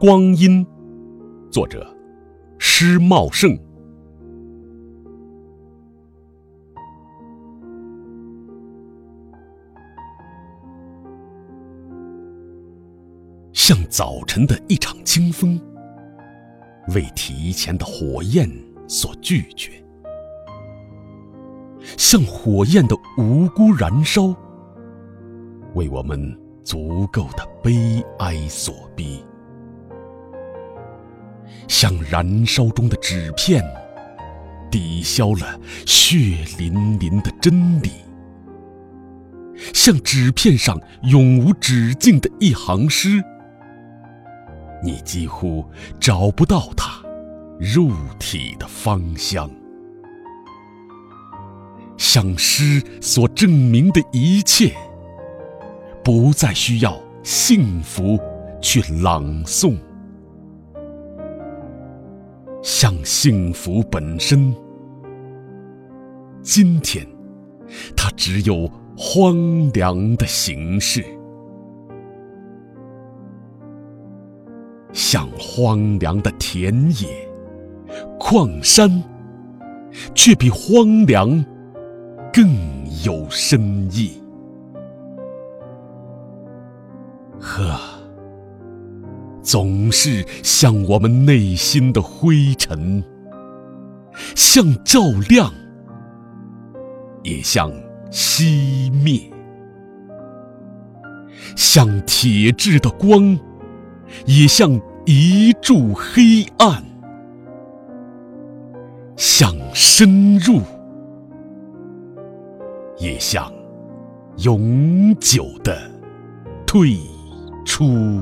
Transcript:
光阴，作者施茂盛。像早晨的一场清风，为提前的火焰所拒绝；像火焰的无辜燃烧，为我们足够的悲哀所逼；像燃烧中的纸片，抵消了血淋淋的真理；像纸片上永无止境的一行诗。你几乎找不到它入体的芳香，像诗所证明的一切，不再需要幸福去朗诵；像幸福本身，今天它只有荒凉的形式。像荒凉的田野、矿山，却比荒凉更有深意。呵，总是像我们内心的灰尘，像照亮，也像熄灭；像铁质的光。也像一柱黑暗，像深入，也像永久的退出。